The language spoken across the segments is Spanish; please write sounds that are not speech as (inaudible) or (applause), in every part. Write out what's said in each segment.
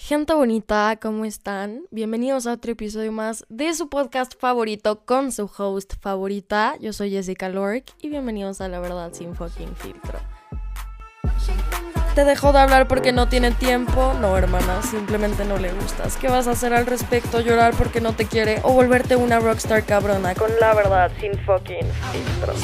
Gente bonita, ¿cómo están? Bienvenidos a otro episodio más de su podcast favorito con su host favorita. Yo soy Jessica Lork y bienvenidos a La Verdad Sin Fucking Filtro. ¿Te dejó de hablar porque no tiene tiempo? No, hermana, simplemente no le gustas. ¿Qué vas a hacer al respecto? ¿Llorar porque no te quiere? ¿O volverte una rockstar cabrona con la verdad sin fucking filtro?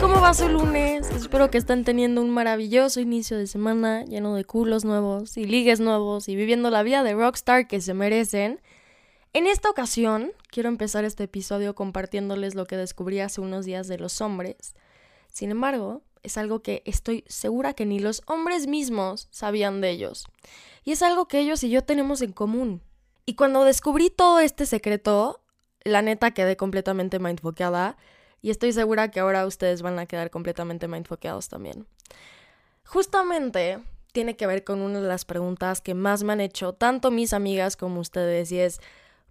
¿Cómo va su lunes? Espero que estén teniendo un maravilloso inicio de semana lleno de culos nuevos y ligues nuevos y viviendo la vida de rockstar que se merecen. En esta ocasión, quiero empezar este episodio compartiéndoles lo que descubrí hace unos días de los hombres. Sin embargo, es algo que estoy segura que ni los hombres mismos sabían de ellos. Y es algo que ellos y yo tenemos en común. Y cuando descubrí todo este secreto, la neta quedé completamente mindfoqueada y estoy segura que ahora ustedes van a quedar completamente mindfoqueados también. Justamente tiene que ver con una de las preguntas que más me han hecho tanto mis amigas como ustedes y es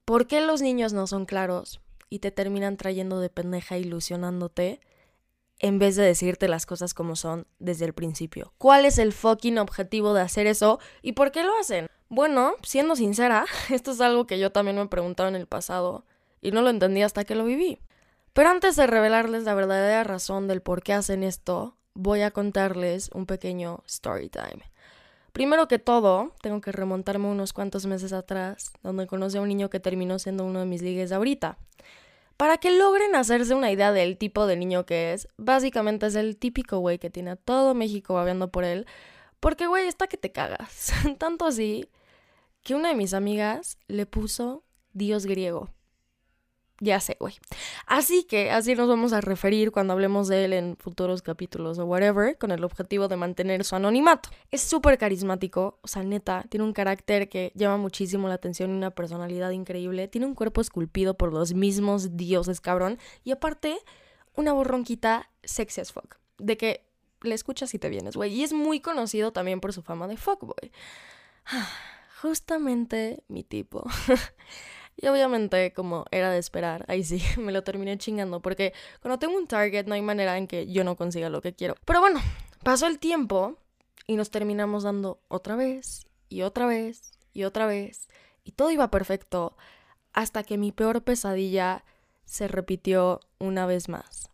¿por qué los niños no son claros y te terminan trayendo de pendeja ilusionándote en vez de decirte las cosas como son desde el principio? ¿Cuál es el fucking objetivo de hacer eso y por qué lo hacen? Bueno, siendo sincera, (laughs) esto es algo que yo también me he preguntado en el pasado y no lo entendí hasta que lo viví. Pero antes de revelarles la verdadera razón del por qué hacen esto, voy a contarles un pequeño story time. Primero que todo, tengo que remontarme unos cuantos meses atrás, donde conocí a un niño que terminó siendo uno de mis ligues de ahorita. Para que logren hacerse una idea del tipo de niño que es, básicamente es el típico güey que tiene a todo México babeando por él, porque güey, está que te cagas. (laughs) Tanto así que una de mis amigas le puso Dios griego. Ya sé, güey. Así que así nos vamos a referir cuando hablemos de él en futuros capítulos o whatever, con el objetivo de mantener su anonimato. Es súper carismático, o sea, neta, tiene un carácter que llama muchísimo la atención y una personalidad increíble. Tiene un cuerpo esculpido por los mismos dioses, cabrón. Y aparte, una borronquita sexy as fuck. De que le escuchas y te vienes, güey. Y es muy conocido también por su fama de fuckboy. Justamente mi tipo. (laughs) Y obviamente, como era de esperar, ahí sí, (laughs) me lo terminé chingando, porque cuando tengo un target no hay manera en que yo no consiga lo que quiero. Pero bueno, pasó el tiempo y nos terminamos dando otra vez y otra vez y otra vez. Y todo iba perfecto hasta que mi peor pesadilla se repitió una vez más.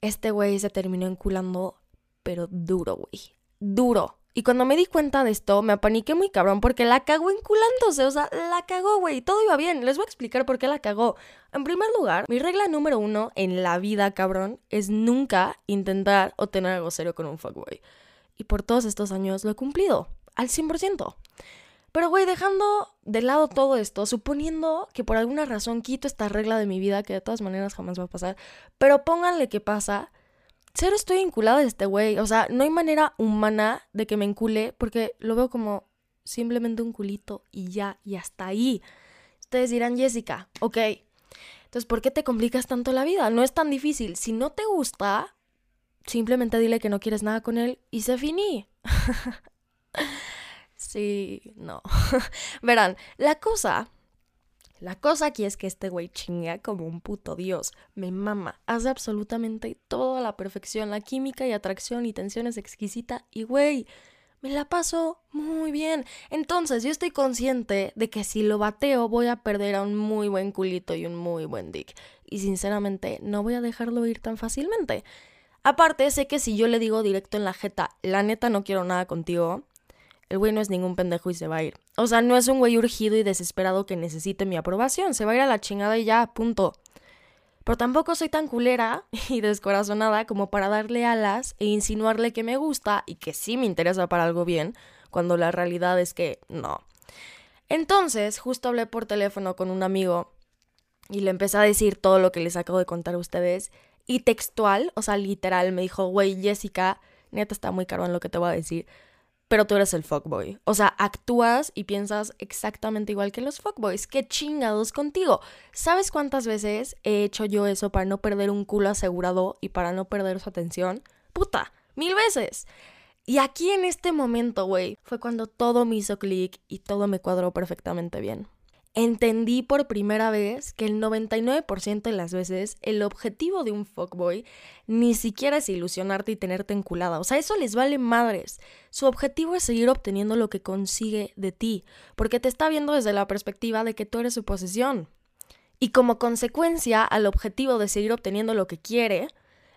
Este güey se terminó enculando, pero duro, güey. Duro. Y cuando me di cuenta de esto, me apaniqué muy cabrón porque la cagó enculándose. O sea, la cagó, güey. Todo iba bien. Les voy a explicar por qué la cagó. En primer lugar, mi regla número uno en la vida, cabrón, es nunca intentar o tener algo serio con un fuckboy. Y por todos estos años lo he cumplido. Al 100%. Pero, güey, dejando de lado todo esto, suponiendo que por alguna razón quito esta regla de mi vida, que de todas maneras jamás va a pasar, pero pónganle que pasa cero estoy vinculada a este güey. O sea, no hay manera humana de que me encule porque lo veo como simplemente un culito y ya, y hasta ahí. Ustedes dirán, Jessica, ok. Entonces, ¿por qué te complicas tanto la vida? No es tan difícil. Si no te gusta, simplemente dile que no quieres nada con él y se finí. (laughs) sí, no. (laughs) Verán, la cosa la cosa aquí es que este güey chinga como un puto dios. Me mama. Hace absolutamente todo a la perfección. La química y atracción y tensión es exquisita. Y güey, me la paso muy bien. Entonces yo estoy consciente de que si lo bateo voy a perder a un muy buen culito y un muy buen dick. Y sinceramente no voy a dejarlo ir tan fácilmente. Aparte, sé que si yo le digo directo en la jeta, la neta no quiero nada contigo, el güey no es ningún pendejo y se va a ir. O sea, no es un güey urgido y desesperado que necesite mi aprobación. Se va a ir a la chingada y ya, punto. Pero tampoco soy tan culera (laughs) y descorazonada como para darle alas e insinuarle que me gusta y que sí me interesa para algo bien, cuando la realidad es que no. Entonces, justo hablé por teléfono con un amigo y le empecé a decir todo lo que les acabo de contar a ustedes. Y textual, o sea, literal, me dijo, güey, Jessica, neta está muy caro en lo que te voy a decir pero tú eres el fuckboy. O sea, actúas y piensas exactamente igual que los fuckboys. ¡Qué chingados contigo! ¿Sabes cuántas veces he hecho yo eso para no perder un culo asegurado y para no perder su atención? ¡Puta! ¡Mil veces! Y aquí en este momento, güey, fue cuando todo me hizo clic y todo me cuadró perfectamente bien. Entendí por primera vez que el 99% de las veces el objetivo de un fuckboy ni siquiera es ilusionarte y tenerte enculada. O sea, eso les vale madres. Su objetivo es seguir obteniendo lo que consigue de ti, porque te está viendo desde la perspectiva de que tú eres su posesión. Y como consecuencia al objetivo de seguir obteniendo lo que quiere,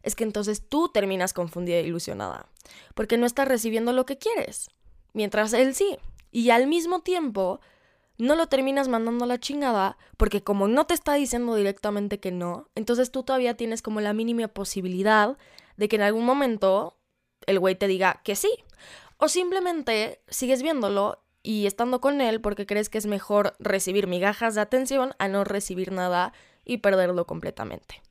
es que entonces tú terminas confundida e ilusionada, porque no estás recibiendo lo que quieres, mientras él sí. Y al mismo tiempo, no lo terminas mandando a la chingada porque como no te está diciendo directamente que no, entonces tú todavía tienes como la mínima posibilidad de que en algún momento el güey te diga que sí. O simplemente sigues viéndolo y estando con él porque crees que es mejor recibir migajas de atención a no recibir nada y perderlo completamente.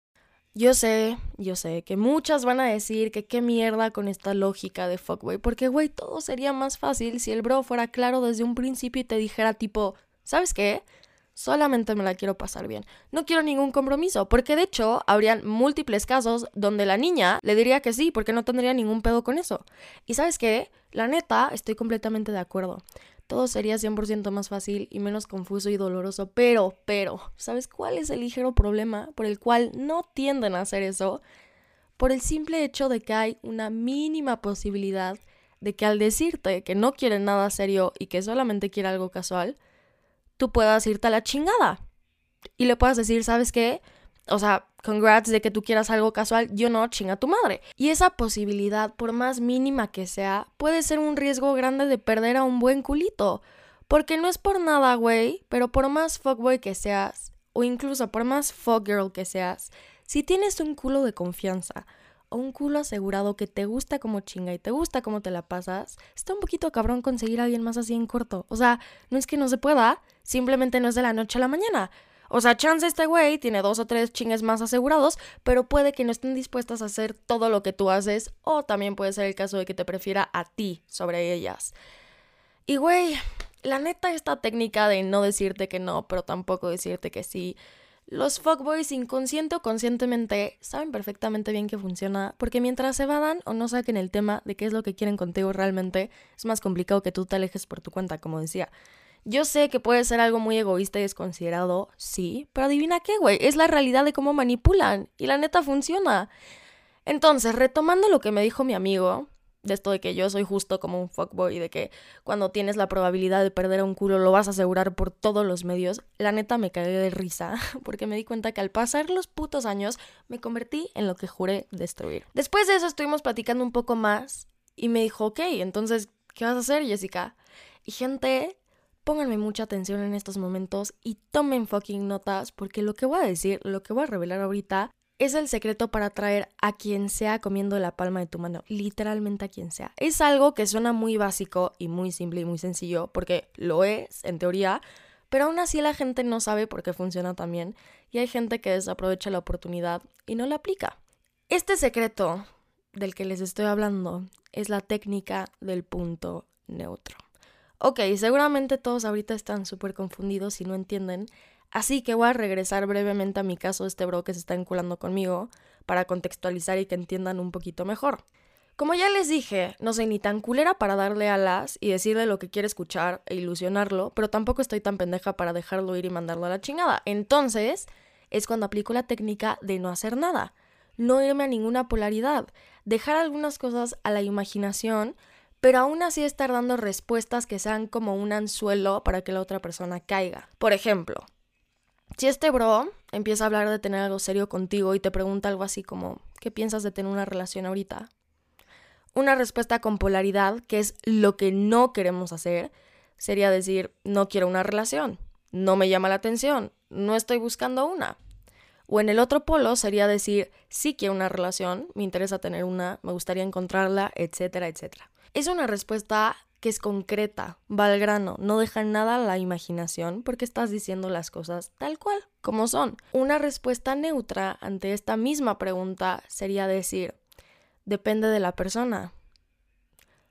Yo sé, yo sé que muchas van a decir que qué mierda con esta lógica de fuckboy, porque güey, todo sería más fácil si el bro fuera claro desde un principio y te dijera tipo, ¿sabes qué? Solamente me la quiero pasar bien. No quiero ningún compromiso, porque de hecho habrían múltiples casos donde la niña le diría que sí, porque no tendría ningún pedo con eso. Y sabes qué? La neta, estoy completamente de acuerdo todo sería 100% más fácil y menos confuso y doloroso. Pero, pero, ¿sabes cuál es el ligero problema por el cual no tienden a hacer eso? Por el simple hecho de que hay una mínima posibilidad de que al decirte que no quiere nada serio y que solamente quiere algo casual, tú puedas irte a la chingada. Y le puedas decir, ¿sabes qué? O sea, congrats de que tú quieras algo casual, yo no, chinga tu madre. Y esa posibilidad, por más mínima que sea, puede ser un riesgo grande de perder a un buen culito. Porque no es por nada, güey, pero por más fuckboy que seas, o incluso por más fuckgirl que seas, si tienes un culo de confianza, o un culo asegurado que te gusta como chinga y te gusta cómo te la pasas, está un poquito cabrón conseguir a alguien más así en corto. O sea, no es que no se pueda, simplemente no es de la noche a la mañana. O sea, chance este güey tiene dos o tres chingues más asegurados, pero puede que no estén dispuestas a hacer todo lo que tú haces, o también puede ser el caso de que te prefiera a ti sobre ellas. Y güey, la neta, esta técnica de no decirte que no, pero tampoco decirte que sí. Los fuckboys inconsciente o conscientemente saben perfectamente bien que funciona, porque mientras se vadan o no saquen el tema de qué es lo que quieren contigo realmente, es más complicado que tú te alejes por tu cuenta, como decía. Yo sé que puede ser algo muy egoísta y desconsiderado, sí, pero adivina qué, güey, es la realidad de cómo manipulan y la neta funciona. Entonces, retomando lo que me dijo mi amigo, de esto de que yo soy justo como un fuckboy de que cuando tienes la probabilidad de perder un culo lo vas a asegurar por todos los medios, la neta me cagué de risa (laughs) porque me di cuenta que al pasar los putos años me convertí en lo que juré destruir. Después de eso estuvimos platicando un poco más y me dijo, ok, entonces, ¿qué vas a hacer, Jessica? Y gente, Pónganme mucha atención en estos momentos y tomen fucking notas porque lo que voy a decir, lo que voy a revelar ahorita es el secreto para atraer a quien sea comiendo la palma de tu mano, literalmente a quien sea. Es algo que suena muy básico y muy simple y muy sencillo porque lo es en teoría, pero aún así la gente no sabe por qué funciona tan bien y hay gente que desaprovecha la oportunidad y no la aplica. Este secreto del que les estoy hablando es la técnica del punto neutro. Ok, seguramente todos ahorita están súper confundidos y no entienden, así que voy a regresar brevemente a mi caso de este bro que se está enculando conmigo para contextualizar y que entiendan un poquito mejor. Como ya les dije, no soy ni tan culera para darle alas y decirle lo que quiere escuchar e ilusionarlo, pero tampoco estoy tan pendeja para dejarlo ir y mandarlo a la chingada. Entonces, es cuando aplico la técnica de no hacer nada, no irme a ninguna polaridad, dejar algunas cosas a la imaginación pero aún así estar dando respuestas que sean como un anzuelo para que la otra persona caiga. Por ejemplo, si este bro empieza a hablar de tener algo serio contigo y te pregunta algo así como, ¿qué piensas de tener una relación ahorita? Una respuesta con polaridad, que es lo que no queremos hacer, sería decir, no quiero una relación, no me llama la atención, no estoy buscando una. O en el otro polo sería decir, sí quiero una relación, me interesa tener una, me gustaría encontrarla, etcétera, etcétera. Es una respuesta que es concreta, va al grano, no deja nada a la imaginación porque estás diciendo las cosas tal cual, como son. Una respuesta neutra ante esta misma pregunta sería decir, depende de la persona.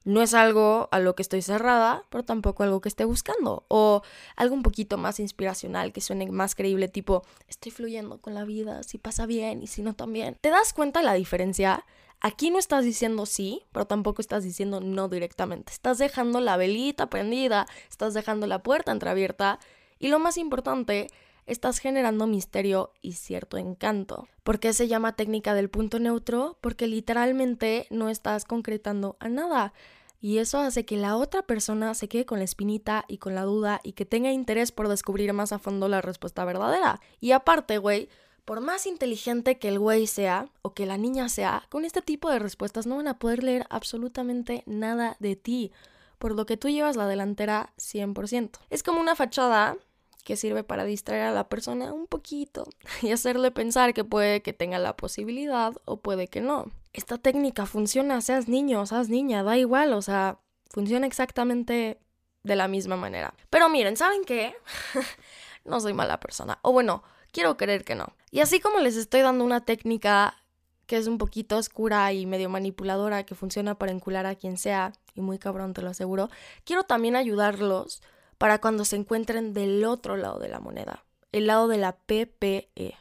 No es algo a lo que estoy cerrada, pero tampoco algo que esté buscando. O algo un poquito más inspiracional, que suene más creíble, tipo, estoy fluyendo con la vida, si pasa bien y si no también. ¿Te das cuenta de la diferencia? Aquí no estás diciendo sí, pero tampoco estás diciendo no directamente. Estás dejando la velita prendida, estás dejando la puerta entreabierta Y lo más importante, estás generando misterio y cierto encanto. ¿Por qué se llama técnica del punto neutro? Porque literalmente no estás concretando a nada. Y eso hace que la otra persona se quede con la espinita y con la duda y que tenga interés por descubrir más a fondo la respuesta verdadera. Y aparte, güey, por más inteligente que el güey sea o que la niña sea, con este tipo de respuestas no van a poder leer absolutamente nada de ti, por lo que tú llevas la delantera 100%. Es como una fachada que sirve para distraer a la persona un poquito (laughs) y hacerle pensar que puede que tenga la posibilidad o puede que no. Esta técnica funciona, seas niño, seas niña, da igual, o sea, funciona exactamente de la misma manera. Pero miren, ¿saben qué? (laughs) no soy mala persona. O bueno, quiero creer que no. Y así como les estoy dando una técnica que es un poquito oscura y medio manipuladora que funciona para encular a quien sea, y muy cabrón te lo aseguro, quiero también ayudarlos para cuando se encuentren del otro lado de la moneda, el lado de la PPE,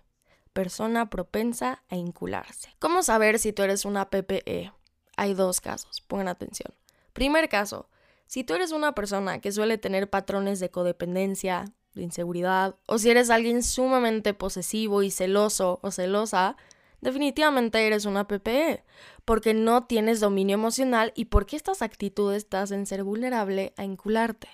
persona propensa a incularse. ¿Cómo saber si tú eres una PPE? Hay dos casos, pongan atención. Primer caso, si tú eres una persona que suele tener patrones de codependencia, de inseguridad, o si eres alguien sumamente posesivo y celoso o celosa, definitivamente eres una PPE, porque no tienes dominio emocional y porque estas actitudes te hacen ser vulnerable a incularte.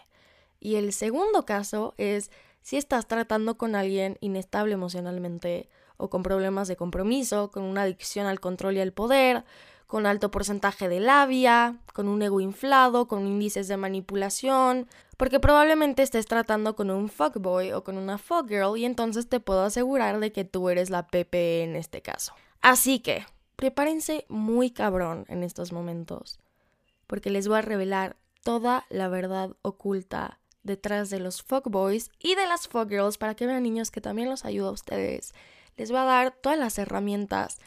Y el segundo caso es si estás tratando con alguien inestable emocionalmente o con problemas de compromiso, con una adicción al control y al poder, con alto porcentaje de labia, con un ego inflado, con índices de manipulación, porque probablemente estés tratando con un fuckboy o con una fuckgirl y entonces te puedo asegurar de que tú eres la PP en este caso. Así que, prepárense muy cabrón en estos momentos, porque les voy a revelar toda la verdad oculta detrás de los fuckboys y de las fuckgirls para que vean niños que también los ayuda a ustedes. Les voy a dar todas las herramientas,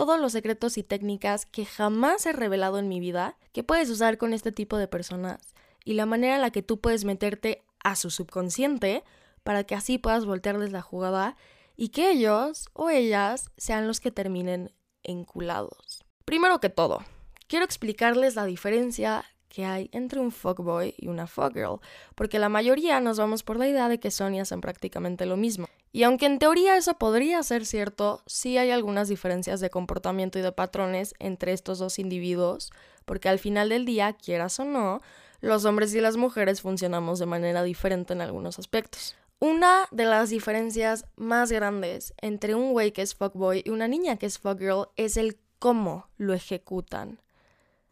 todos los secretos y técnicas que jamás he revelado en mi vida que puedes usar con este tipo de personas y la manera en la que tú puedes meterte a su subconsciente para que así puedas voltearles la jugada y que ellos o ellas sean los que terminen enculados. Primero que todo, quiero explicarles la diferencia que hay entre un fuckboy y una fuckgirl, porque la mayoría nos vamos por la idea de que son y hacen prácticamente lo mismo. Y aunque en teoría eso podría ser cierto, sí hay algunas diferencias de comportamiento y de patrones entre estos dos individuos, porque al final del día, quieras o no, los hombres y las mujeres funcionamos de manera diferente en algunos aspectos. Una de las diferencias más grandes entre un güey que es fuckboy y una niña que es fuckgirl es el cómo lo ejecutan.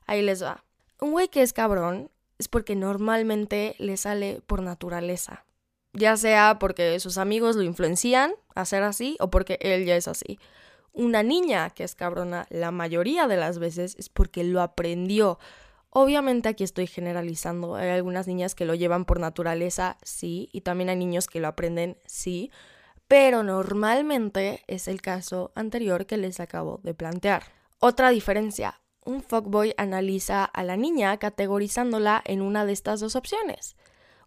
Ahí les va. Un güey que es cabrón es porque normalmente le sale por naturaleza. Ya sea porque sus amigos lo influencian a ser así o porque él ya es así. Una niña que es cabrona la mayoría de las veces es porque lo aprendió. Obviamente aquí estoy generalizando. Hay algunas niñas que lo llevan por naturaleza, sí, y también hay niños que lo aprenden, sí, pero normalmente es el caso anterior que les acabo de plantear. Otra diferencia, un fuckboy analiza a la niña categorizándola en una de estas dos opciones.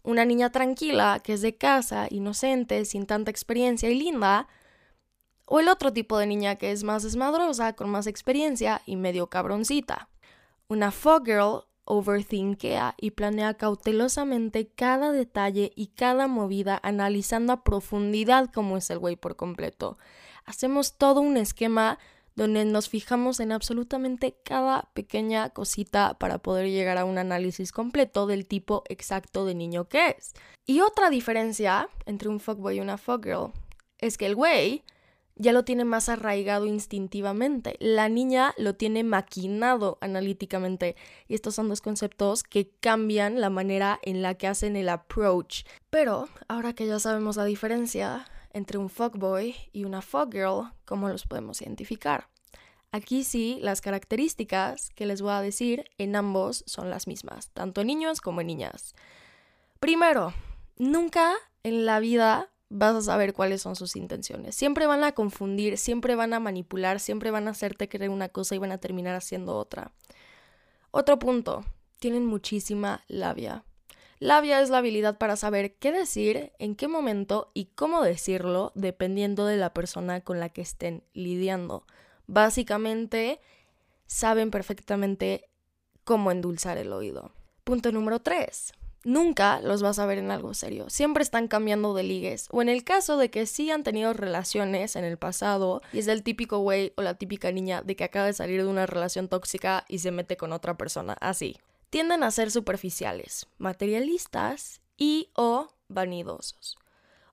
Una niña tranquila, que es de casa, inocente, sin tanta experiencia y linda, o el otro tipo de niña que es más desmadrosa, con más experiencia y medio cabroncita. Una fuckgirl overthinkea y planea cautelosamente cada detalle y cada movida analizando a profundidad cómo es el güey por completo. Hacemos todo un esquema donde nos fijamos en absolutamente cada pequeña cosita para poder llegar a un análisis completo del tipo exacto de niño que es. Y otra diferencia entre un fuckboy y una fuckgirl es que el güey ya lo tiene más arraigado instintivamente, la niña lo tiene maquinado analíticamente y estos son dos conceptos que cambian la manera en la que hacen el approach. Pero ahora que ya sabemos la diferencia, entre un fuckboy y una fuckgirl, ¿cómo los podemos identificar? Aquí sí, las características que les voy a decir en ambos son las mismas, tanto en niños como en niñas. Primero, nunca en la vida vas a saber cuáles son sus intenciones. Siempre van a confundir, siempre van a manipular, siempre van a hacerte creer una cosa y van a terminar haciendo otra. Otro punto, tienen muchísima labia. Labia es la habilidad para saber qué decir, en qué momento y cómo decirlo dependiendo de la persona con la que estén lidiando. Básicamente, saben perfectamente cómo endulzar el oído. Punto número 3. nunca los vas a ver en algo serio. Siempre están cambiando de ligues. O en el caso de que sí han tenido relaciones en el pasado y es el típico güey o la típica niña de que acaba de salir de una relación tóxica y se mete con otra persona. Así. Tienden a ser superficiales, materialistas y o vanidosos.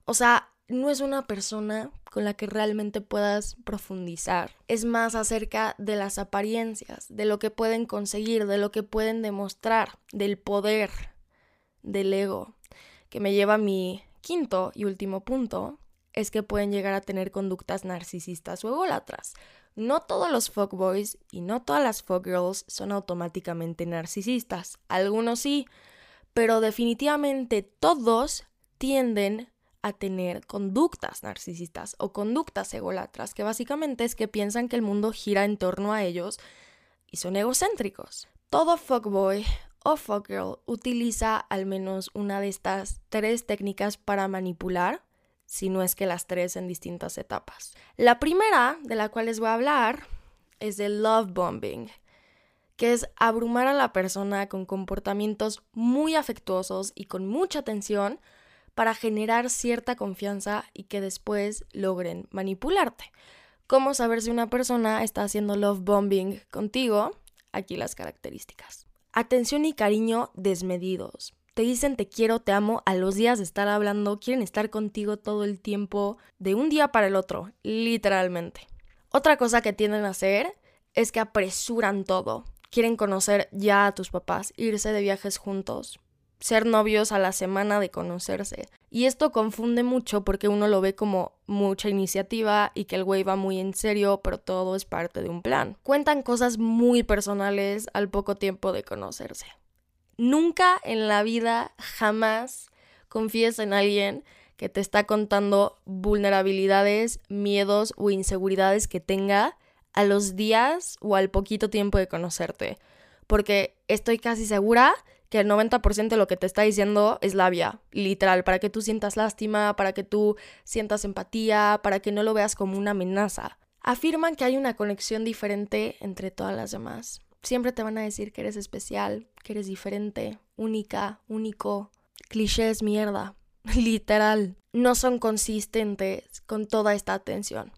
O sea, no es una persona con la que realmente puedas profundizar. Es más acerca de las apariencias, de lo que pueden conseguir, de lo que pueden demostrar, del poder, del ego, que me lleva a mi quinto y último punto, es que pueden llegar a tener conductas narcisistas o ególatras. No todos los fuckboys y no todas las fuckgirls son automáticamente narcisistas. Algunos sí, pero definitivamente todos tienden a tener conductas narcisistas o conductas egolatras, que básicamente es que piensan que el mundo gira en torno a ellos y son egocéntricos. Todo fuckboy o fuckgirl utiliza al menos una de estas tres técnicas para manipular, si no es que las tres en distintas etapas. La primera de la cual les voy a hablar es el love bombing, que es abrumar a la persona con comportamientos muy afectuosos y con mucha atención para generar cierta confianza y que después logren manipularte. ¿Cómo saber si una persona está haciendo love bombing contigo? Aquí las características. Atención y cariño desmedidos. Te dicen te quiero, te amo a los días de estar hablando, quieren estar contigo todo el tiempo, de un día para el otro, literalmente. Otra cosa que tienden a hacer es que apresuran todo. Quieren conocer ya a tus papás, irse de viajes juntos, ser novios a la semana de conocerse. Y esto confunde mucho porque uno lo ve como mucha iniciativa y que el güey va muy en serio, pero todo es parte de un plan. Cuentan cosas muy personales al poco tiempo de conocerse. Nunca en la vida, jamás confíes en alguien que te está contando vulnerabilidades, miedos o inseguridades que tenga a los días o al poquito tiempo de conocerte. Porque estoy casi segura que el 90% de lo que te está diciendo es labia, literal, para que tú sientas lástima, para que tú sientas empatía, para que no lo veas como una amenaza. Afirman que hay una conexión diferente entre todas las demás. Siempre te van a decir que eres especial, que eres diferente, única, único. Clichés mierda, (laughs) literal. No son consistentes con toda esta atención.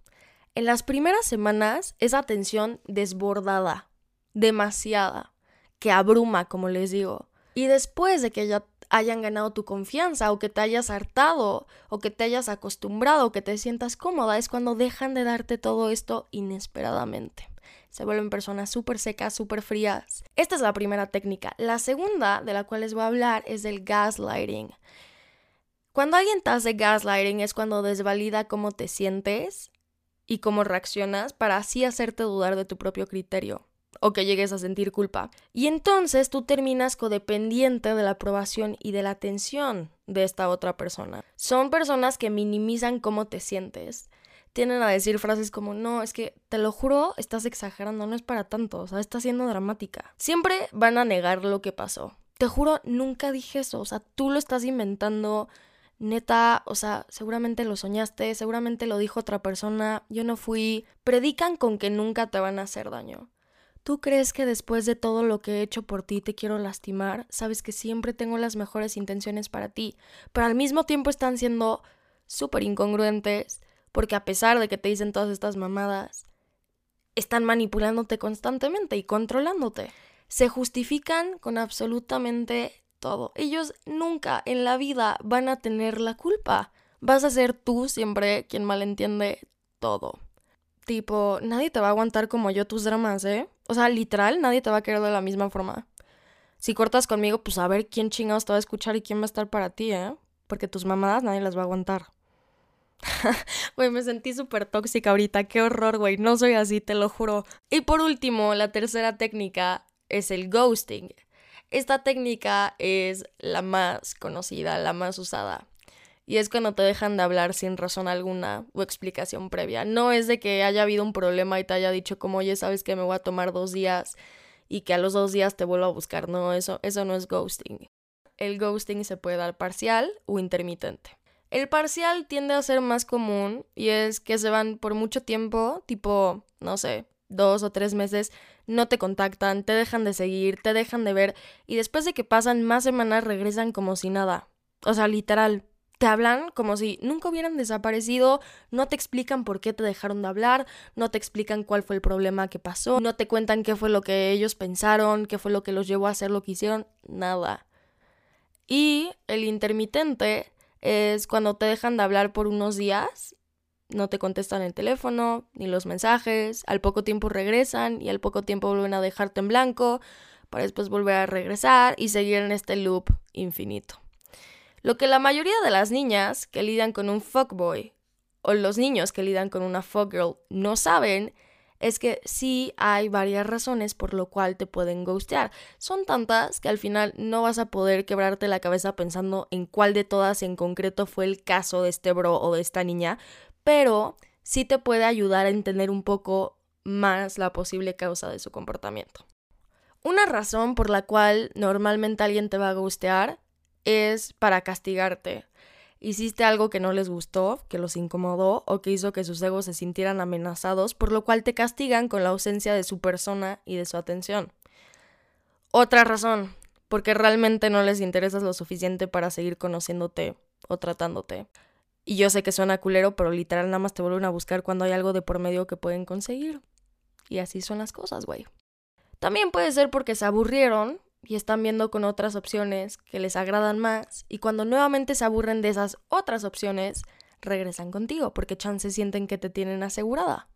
En las primeras semanas es atención desbordada, demasiada, que abruma, como les digo. Y después de que ya hayan ganado tu confianza o que te hayas hartado o que te hayas acostumbrado o que te sientas cómoda es cuando dejan de darte todo esto inesperadamente. Se vuelven personas súper secas, súper frías. Esta es la primera técnica. La segunda de la cual les voy a hablar es del gaslighting. Cuando alguien te hace gaslighting es cuando desvalida cómo te sientes y cómo reaccionas para así hacerte dudar de tu propio criterio o que llegues a sentir culpa. Y entonces tú terminas codependiente de la aprobación y de la atención de esta otra persona. Son personas que minimizan cómo te sientes. Tienen a decir frases como, no, es que te lo juro, estás exagerando, no es para tanto, o sea, estás siendo dramática. Siempre van a negar lo que pasó. Te juro, nunca dije eso, o sea, tú lo estás inventando, neta, o sea, seguramente lo soñaste, seguramente lo dijo otra persona, yo no fui. Predican con que nunca te van a hacer daño. ¿Tú crees que después de todo lo que he hecho por ti te quiero lastimar? Sabes que siempre tengo las mejores intenciones para ti, pero al mismo tiempo están siendo súper incongruentes, porque a pesar de que te dicen todas estas mamadas, están manipulándote constantemente y controlándote. Se justifican con absolutamente todo. Ellos nunca en la vida van a tener la culpa. Vas a ser tú siempre quien malentiende todo. Tipo, nadie te va a aguantar como yo tus dramas, ¿eh? O sea, literal, nadie te va a querer de la misma forma. Si cortas conmigo, pues a ver quién chingados te va a escuchar y quién va a estar para ti, ¿eh? Porque tus mamadas nadie las va a aguantar. (laughs) Güey, me sentí súper tóxica ahorita. Qué horror, güey. No soy así, te lo juro. Y por último, la tercera técnica es el ghosting. Esta técnica es la más conocida, la más usada y es cuando te dejan de hablar sin razón alguna o explicación previa. No es de que haya habido un problema y te haya dicho como, oye, sabes que me voy a tomar dos días y que a los dos días te vuelvo a buscar. No, eso, eso no es ghosting. El ghosting se puede dar parcial o intermitente. El parcial tiende a ser más común y es que se van por mucho tiempo, tipo, no sé, dos o tres meses no te contactan, te dejan de seguir, te dejan de ver y después de que pasan más semanas regresan como si nada. O sea, literal, te hablan como si nunca hubieran desaparecido, no te explican por qué te dejaron de hablar, no te explican cuál fue el problema que pasó, no te cuentan qué fue lo que ellos pensaron, qué fue lo que los llevó a hacer lo que hicieron, nada. Y el intermitente es cuando te dejan de hablar por unos días, no te contestan el teléfono ni los mensajes, al poco tiempo regresan y al poco tiempo vuelven a dejarte en blanco para después volver a regresar y seguir en este loop infinito. Lo que la mayoría de las niñas que lidian con un fuckboy o los niños que lidian con una fuckgirl no saben es que sí hay varias razones por lo cual te pueden ghostear. Son tantas que al final no vas a poder quebrarte la cabeza pensando en cuál de todas en concreto fue el caso de este bro o de esta niña, pero sí te puede ayudar a entender un poco más la posible causa de su comportamiento. Una razón por la cual normalmente alguien te va a gustear es para castigarte. Hiciste algo que no les gustó, que los incomodó o que hizo que sus egos se sintieran amenazados, por lo cual te castigan con la ausencia de su persona y de su atención. Otra razón, porque realmente no les interesas lo suficiente para seguir conociéndote o tratándote. Y yo sé que suena culero, pero literal nada más te vuelven a buscar cuando hay algo de por medio que pueden conseguir. Y así son las cosas, güey. También puede ser porque se aburrieron y están viendo con otras opciones que les agradan más y cuando nuevamente se aburren de esas otras opciones, regresan contigo porque chances sienten que te tienen asegurada.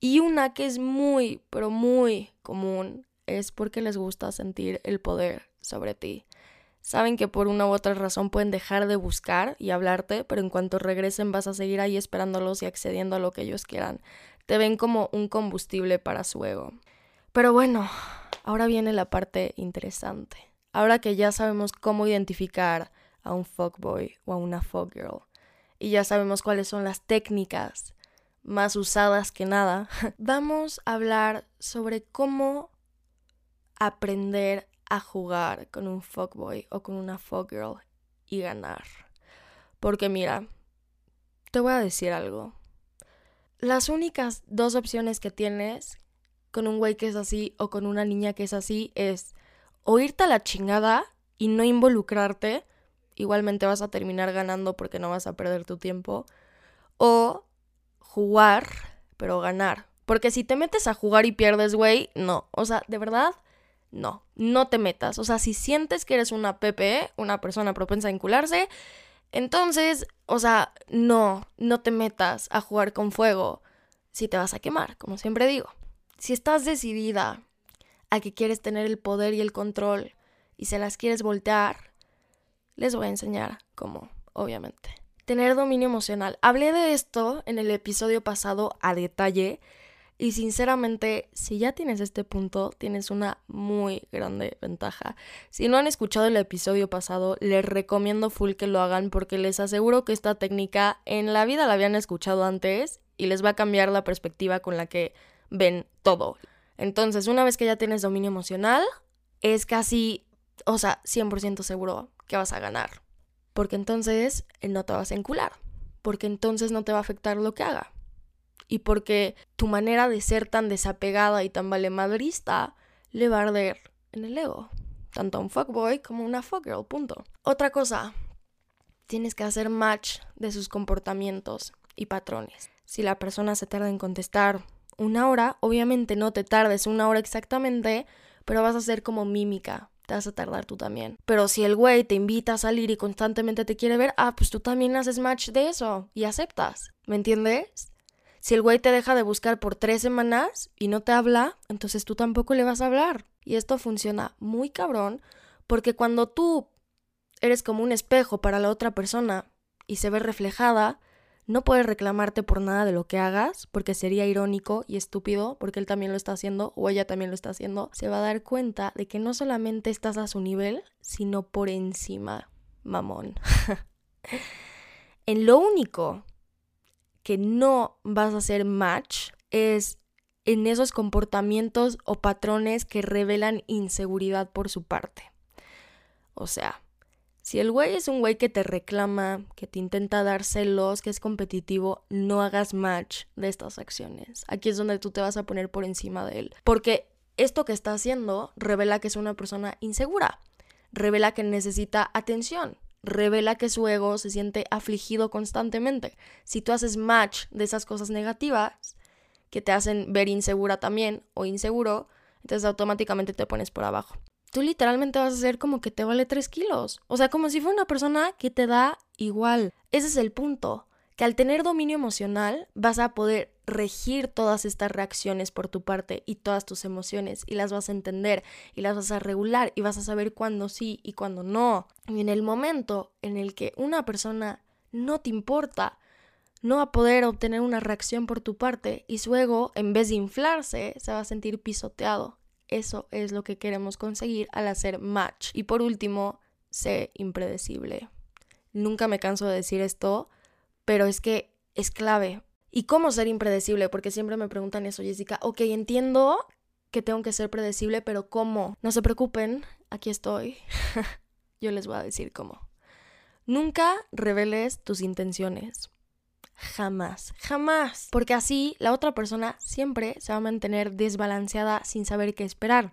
Y una que es muy, pero muy común es porque les gusta sentir el poder sobre ti. Saben que por una u otra razón pueden dejar de buscar y hablarte, pero en cuanto regresen vas a seguir ahí esperándolos y accediendo a lo que ellos quieran. Te ven como un combustible para su ego. Pero bueno, ahora viene la parte interesante. Ahora que ya sabemos cómo identificar a un fuckboy o a una fuckgirl y ya sabemos cuáles son las técnicas más usadas que nada, (laughs) vamos a hablar sobre cómo aprender a jugar con un fuckboy o con una fuckgirl y ganar. Porque mira, te voy a decir algo. Las únicas dos opciones que tienes con un güey que es así o con una niña que es así es oírte a la chingada y no involucrarte. Igualmente vas a terminar ganando porque no vas a perder tu tiempo. O jugar, pero ganar. Porque si te metes a jugar y pierdes, güey, no. O sea, de verdad, no. No te metas. O sea, si sientes que eres una PPE, una persona propensa a incularse, entonces, o sea, no, no te metas a jugar con fuego si te vas a quemar, como siempre digo. Si estás decidida a que quieres tener el poder y el control y se las quieres voltear, les voy a enseñar cómo, obviamente. Tener dominio emocional. Hablé de esto en el episodio pasado a detalle y sinceramente, si ya tienes este punto, tienes una muy grande ventaja. Si no han escuchado el episodio pasado, les recomiendo full que lo hagan porque les aseguro que esta técnica en la vida la habían escuchado antes y les va a cambiar la perspectiva con la que ven todo. Entonces, una vez que ya tienes dominio emocional, es casi, o sea, 100% seguro que vas a ganar. Porque entonces eh, no te vas a encular. Porque entonces no te va a afectar lo que haga. Y porque tu manera de ser tan desapegada y tan valemadrista le va a arder en el ego. Tanto a un fuckboy como a una fuckgirl, punto. Otra cosa, tienes que hacer match de sus comportamientos y patrones. Si la persona se tarda en contestar una hora, obviamente no te tardes una hora exactamente, pero vas a hacer como mímica. Te vas a tardar tú también. Pero si el güey te invita a salir y constantemente te quiere ver, ah, pues tú también haces match de eso y aceptas. ¿Me entiendes? Si el güey te deja de buscar por tres semanas y no te habla, entonces tú tampoco le vas a hablar. Y esto funciona muy cabrón porque cuando tú eres como un espejo para la otra persona y se ve reflejada, no puedes reclamarte por nada de lo que hagas, porque sería irónico y estúpido, porque él también lo está haciendo o ella también lo está haciendo. Se va a dar cuenta de que no solamente estás a su nivel, sino por encima, mamón. (laughs) en lo único que no vas a hacer match es en esos comportamientos o patrones que revelan inseguridad por su parte. O sea, Si el güey es un güey que te reclama, que te intenta dar celos, que es competitivo, no hagas match de estas acciones. Aquí es donde tú te vas a poner por encima de él. Porque esto que está haciendo revela que es una persona insegura, revela que necesita atención, revela que su ego se siente afligido constantemente. Si tú haces match de esas cosas negativas que te hacen ver insegura también o inseguro, entonces automáticamente te pones por abajo. Tú literalmente vas a ser como que te vale 3 kilos. O sea, como si fuera una persona que te da igual. Ese es el punto. Que al tener dominio emocional vas a poder regir todas estas reacciones por tu parte y todas tus emociones y las vas a entender y las vas a regular y vas a saber cuándo sí y cuándo no. Y en el momento en el que una persona no te importa, no va a poder obtener una reacción por tu parte y su ego, en vez de inflarse, se va a sentir pisoteado. Eso es lo que queremos conseguir al hacer match. Y por último, sé impredecible. Nunca me canso de decir esto, pero es que es clave. ¿Y cómo ser impredecible? Porque siempre me preguntan eso, Jessica. Ok, entiendo que tengo que ser predecible, pero ¿cómo? No se preocupen, aquí estoy. (laughs) Yo les voy a decir cómo. Nunca reveles tus intenciones. Jamás, jamás. Porque así la otra persona siempre se va a mantener desbalanceada sin saber qué esperar.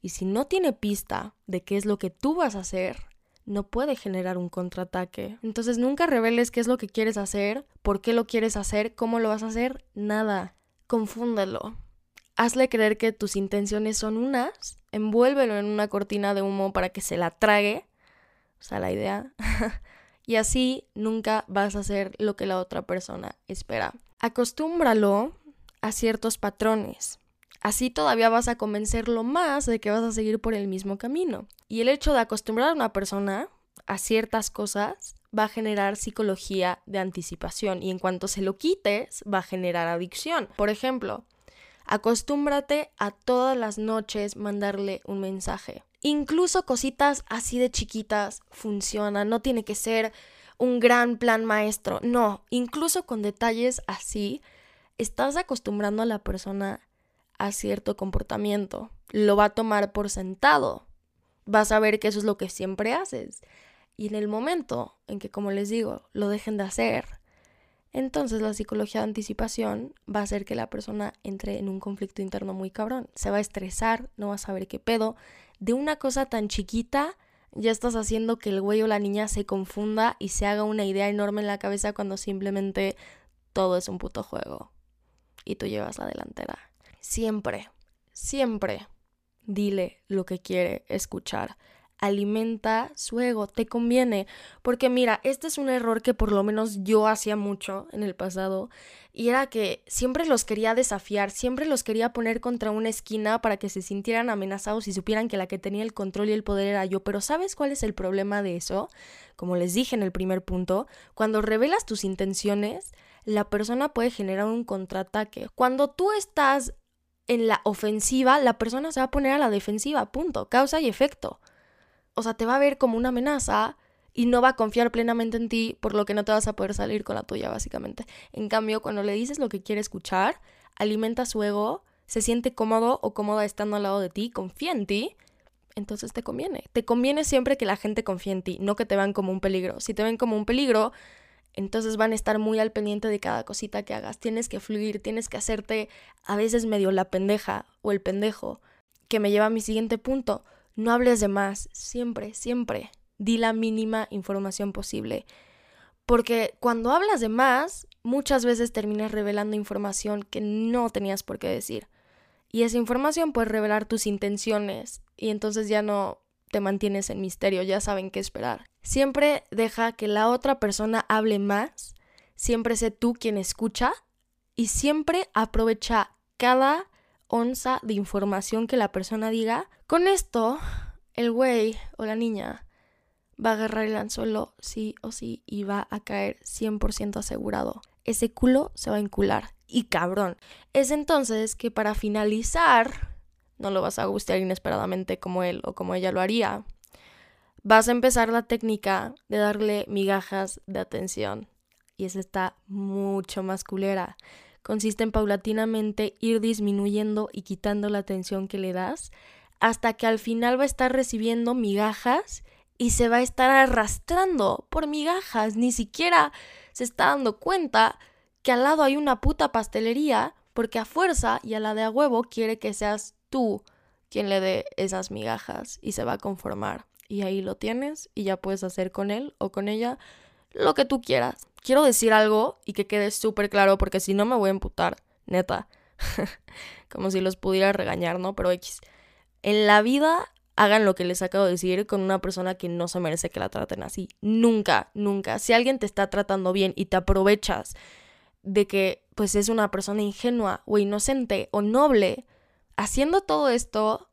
Y si no tiene pista de qué es lo que tú vas a hacer, no puede generar un contraataque. Entonces nunca reveles qué es lo que quieres hacer, por qué lo quieres hacer, cómo lo vas a hacer, nada. Confúndelo. Hazle creer que tus intenciones son unas, envuélvelo en una cortina de humo para que se la trague. O sea, la idea. (laughs) y así nunca vas a hacer lo que la otra persona espera. Acostúmbralo a ciertos patrones. Así todavía vas a convencerlo más de que vas a seguir por el mismo camino. Y el hecho de acostumbrar a una persona a ciertas cosas va a generar psicología de anticipación y en cuanto se lo quites va a generar adicción. Por ejemplo, acostúmbrate a todas las noches mandarle un mensaje. Incluso cositas así de chiquitas funcionan, no tiene que ser un gran plan maestro, no, incluso con detalles así, estás acostumbrando a la persona a cierto comportamiento, lo va a tomar por sentado, vas a ver que eso es lo que siempre haces. Y en el momento en que, como les digo, lo dejen de hacer, entonces la psicología de anticipación va a hacer que la persona entre en un conflicto interno muy cabrón. Se va a estresar, no va a saber qué pedo, de una cosa tan chiquita ya estás haciendo que el güey o la niña se confunda y se haga una idea enorme en la cabeza cuando simplemente todo es un puto juego y tú llevas la delantera. Siempre, siempre dile lo que quiere escuchar. Alimenta su ego, te conviene. Porque mira, este es un error que por lo menos yo hacía mucho en el pasado y era que siempre los quería desafiar, siempre los quería poner contra una esquina para que se sintieran amenazados y supieran que la que tenía el control y el poder era yo. Pero ¿sabes cuál es el problema de eso? Como les dije en el primer punto, cuando revelas tus intenciones, la persona puede generar un contraataque. Cuando tú estás en la ofensiva, la persona se va a poner a la defensiva, punto, causa y efecto. O sea, te va a ver como una amenaza y no va a confiar plenamente en ti, por lo que no te vas a poder salir con la tuya, básicamente. En cambio, cuando le dices lo que quiere escuchar, alimenta su ego, se siente cómodo o cómoda estando al lado de ti, confía en ti, entonces te conviene. Te conviene siempre que la gente confíe en ti, no que te vean como un peligro. Si te ven como un peligro, entonces van a estar muy al pendiente de cada cosita que hagas. Tienes que fluir, tienes que hacerte a veces medio la pendeja o el pendejo, que me lleva a mi siguiente punto. No hables de más, siempre, siempre di la mínima información posible. Porque cuando hablas de más, muchas veces terminas revelando información que no tenías por qué decir. Y esa información puede revelar tus intenciones y entonces ya no te mantienes en misterio, ya saben qué esperar. Siempre deja que la otra persona hable más, siempre sé tú quien escucha y siempre aprovecha cada onza de información que la persona diga. Con esto, el güey o la niña va a agarrar el anzuelo sí o sí y va a caer 100% asegurado. Ese culo se va a encular. Y cabrón. Es entonces que para finalizar, no lo vas a gustar inesperadamente como él o como ella lo haría. Vas a empezar la técnica de darle migajas de atención. Y esa está mucho más culera. Consiste en paulatinamente ir disminuyendo y quitando la atención que le das hasta que al final va a estar recibiendo migajas y se va a estar arrastrando por migajas. Ni siquiera se está dando cuenta que al lado hay una puta pastelería porque a fuerza y a la de a huevo quiere que seas tú quien le dé esas migajas y se va a conformar. Y ahí lo tienes y ya puedes hacer con él o con ella lo que tú quieras. Quiero decir algo y que quede súper claro porque si no me voy a emputar, neta. (laughs) Como si los pudiera regañar, ¿no? Pero X. En la vida hagan lo que les acabo de decir con una persona que no se merece que la traten así. Nunca, nunca. Si alguien te está tratando bien y te aprovechas de que pues es una persona ingenua o inocente o noble, haciendo todo esto,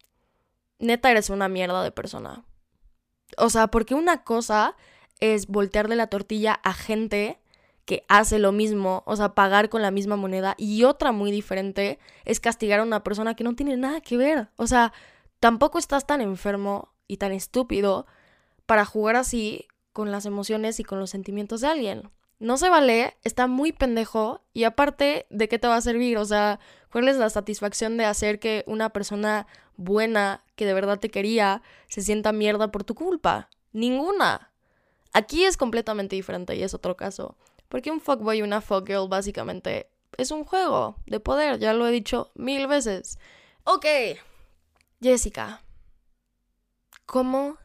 neta eres una mierda de persona. O sea, porque una cosa es voltearle la tortilla a gente que hace lo mismo, o sea, pagar con la misma moneda, y otra muy diferente es castigar a una persona que no tiene nada que ver. O sea, tampoco estás tan enfermo y tan estúpido para jugar así con las emociones y con los sentimientos de alguien. No se vale, está muy pendejo y aparte, ¿de qué te va a servir? O sea, ¿cuál es la satisfacción de hacer que una persona buena que de verdad te quería se sienta mierda por tu culpa? Ninguna. Aquí es completamente diferente y es otro caso. Porque un fuckboy y una fuckgirl básicamente es un juego de poder, ya lo he dicho mil veces. Ok, Jessica, ¿cómo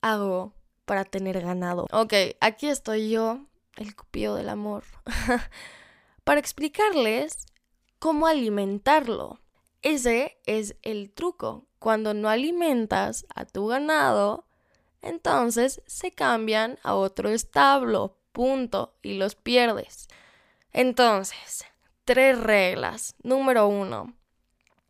hago para tener ganado? Ok, aquí estoy yo, el cupido del amor, (laughs) para explicarles cómo alimentarlo. Ese es el truco. Cuando no alimentas a tu ganado, entonces se cambian a otro establo, punto, y los pierdes. Entonces, tres reglas. Número uno,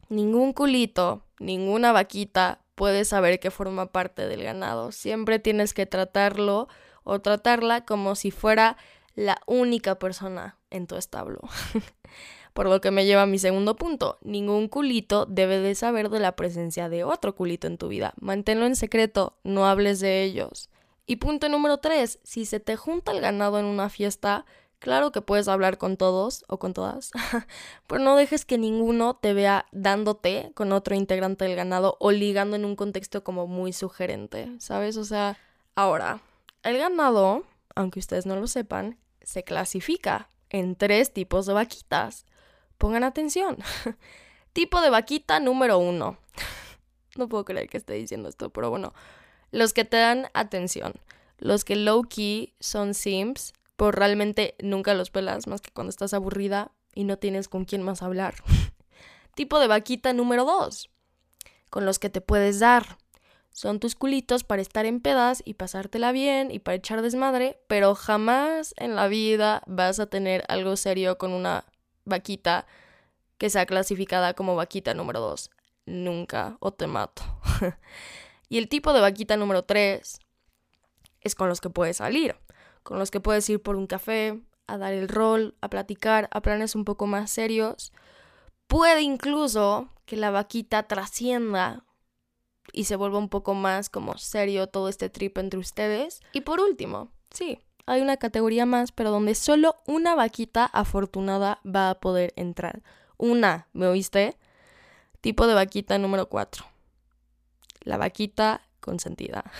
ningún culito, ninguna vaquita puede saber que forma parte del ganado. Siempre tienes que tratarlo o tratarla como si fuera la única persona en tu establo. (laughs) Por lo que me lleva a mi segundo punto. Ningún culito debe de saber de la presencia de otro culito en tu vida. Manténlo en secreto, no hables de ellos. Y punto número tres. Si se te junta el ganado en una fiesta, Claro que puedes hablar con todos o con todas, (laughs) pero no dejes que ninguno te vea dándote con otro integrante del ganado o ligando en un contexto como muy sugerente, ¿sabes? O sea, ahora, el ganado, aunque ustedes no lo sepan, se clasifica en tres tipos de vaquitas. Pongan atención. (laughs) tipo de vaquita número uno. (laughs) no puedo creer que esté diciendo esto, pero bueno. Los que te dan atención. Los que low key son simps pero realmente nunca los pelas más que cuando estás aburrida y no tienes con quién más hablar. (laughs) tipo de vaquita número 2, con los que te puedes dar. Son tus culitos para estar en pedas y pasártela bien y para echar desmadre, pero jamás en la vida vas a tener algo serio con una vaquita que sea clasificada como vaquita número 2. Nunca, o te mato. (laughs) y el tipo de vaquita número 3 es con los que puedes salir con los que puedes ir por un café, a dar el rol, a platicar, a planes un poco más serios. Puede incluso que la vaquita trascienda y se vuelva un poco más como serio todo este trip entre ustedes. Y por último, sí, hay una categoría más, pero donde solo una vaquita afortunada va a poder entrar. Una, ¿me oíste? Tipo de vaquita número 4. La vaquita consentida. (laughs)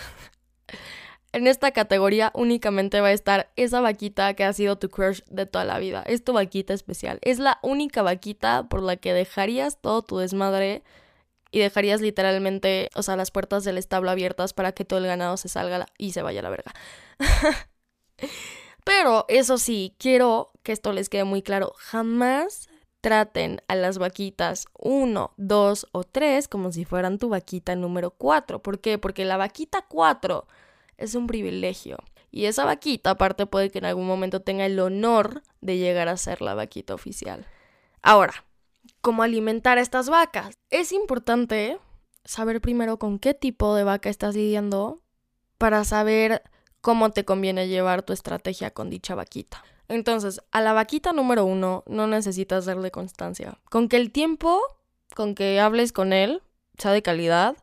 En esta categoría únicamente va a estar esa vaquita que ha sido tu crush de toda la vida. Es tu vaquita especial. Es la única vaquita por la que dejarías todo tu desmadre y dejarías literalmente, o sea, las puertas del establo abiertas para que todo el ganado se salga y se vaya a la verga. (laughs) Pero eso sí, quiero que esto les quede muy claro. Jamás traten a las vaquitas 1, 2 o 3 como si fueran tu vaquita número 4. ¿Por qué? Porque la vaquita 4 es un privilegio. Y esa vaquita aparte puede que en algún momento tenga el honor de llegar a ser la vaquita oficial. Ahora, ¿cómo alimentar a estas vacas? Es importante saber primero con qué tipo de vaca estás lidiando para saber cómo te conviene llevar tu estrategia con dicha vaquita. Entonces, a la vaquita número uno no necesitas darle constancia. Con que el tiempo, con que hables con él, sea de calidad,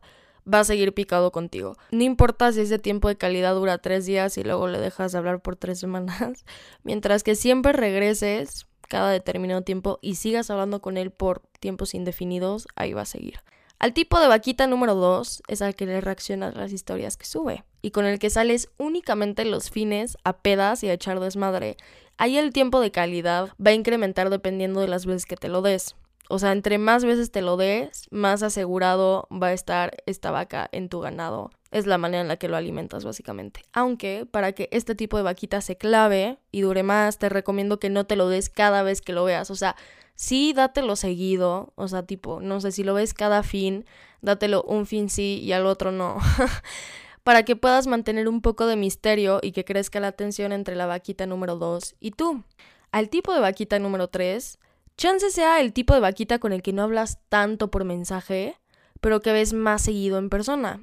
va a seguir picado contigo. No importa si ese tiempo de calidad dura tres días y luego le dejas de hablar por tres semanas, (laughs) mientras que siempre regreses cada determinado tiempo y sigas hablando con él por tiempos indefinidos, ahí va a seguir. Al tipo de vaquita número dos es al que le reacciona a las historias que sube. y con el que sales únicamente los fines a pedas y a echar desmadre, ahí el tiempo de calidad va a incrementar dependiendo de las veces que te lo des. O sea, entre más veces te lo des, más asegurado va a estar esta vaca en tu ganado. Es la manera en la que lo alimentas, básicamente. Aunque para que este tipo de vaquita se clave y dure más, te recomiendo que no te lo des cada vez que lo veas. O sea, sí, dátelo seguido. O sea, tipo, no sé, si lo ves cada fin, dátelo un fin sí y al otro no. (laughs) para que puedas mantener un poco de misterio y que crezca la tensión entre la vaquita número 2 y tú. Al tipo de vaquita número 3, chance sea el tipo de vaquita con el que no hablas tanto por mensaje, pero que ves más seguido en persona.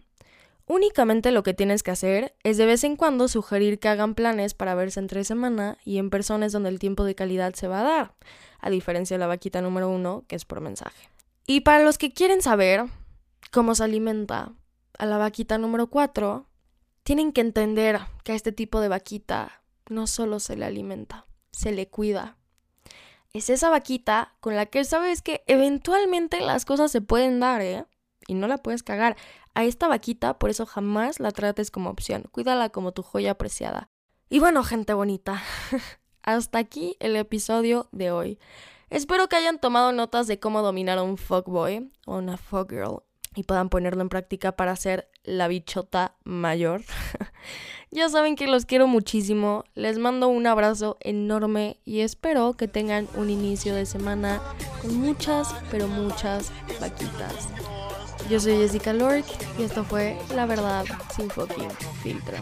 Únicamente lo que tienes que hacer es de vez en cuando sugerir que hagan planes para verse entre semana y en personas donde el tiempo de calidad se va a dar, a diferencia de la vaquita número uno, que es por mensaje. Y para los que quieren saber cómo se alimenta a la vaquita número 4, tienen que entender que a este tipo de vaquita no solo se le alimenta, se le cuida. Es esa vaquita con la que sabes que eventualmente las cosas se pueden dar, ¿eh? Y no la puedes cagar. A esta vaquita, por eso jamás la trates como opción. Cuídala como tu joya apreciada. Y bueno, gente bonita, (laughs) hasta aquí el episodio de hoy. Espero que hayan tomado notas de cómo dominar a un fuckboy o una fuckgirl y puedan ponerlo en práctica para ser la bichota mayor. (laughs) ya saben que los quiero muchísimo, les mando un abrazo enorme y espero que tengan un inicio de semana con muchas, pero muchas vaquitas. Yo soy Jessica Lork y esto fue La Verdad sin fucking filtro.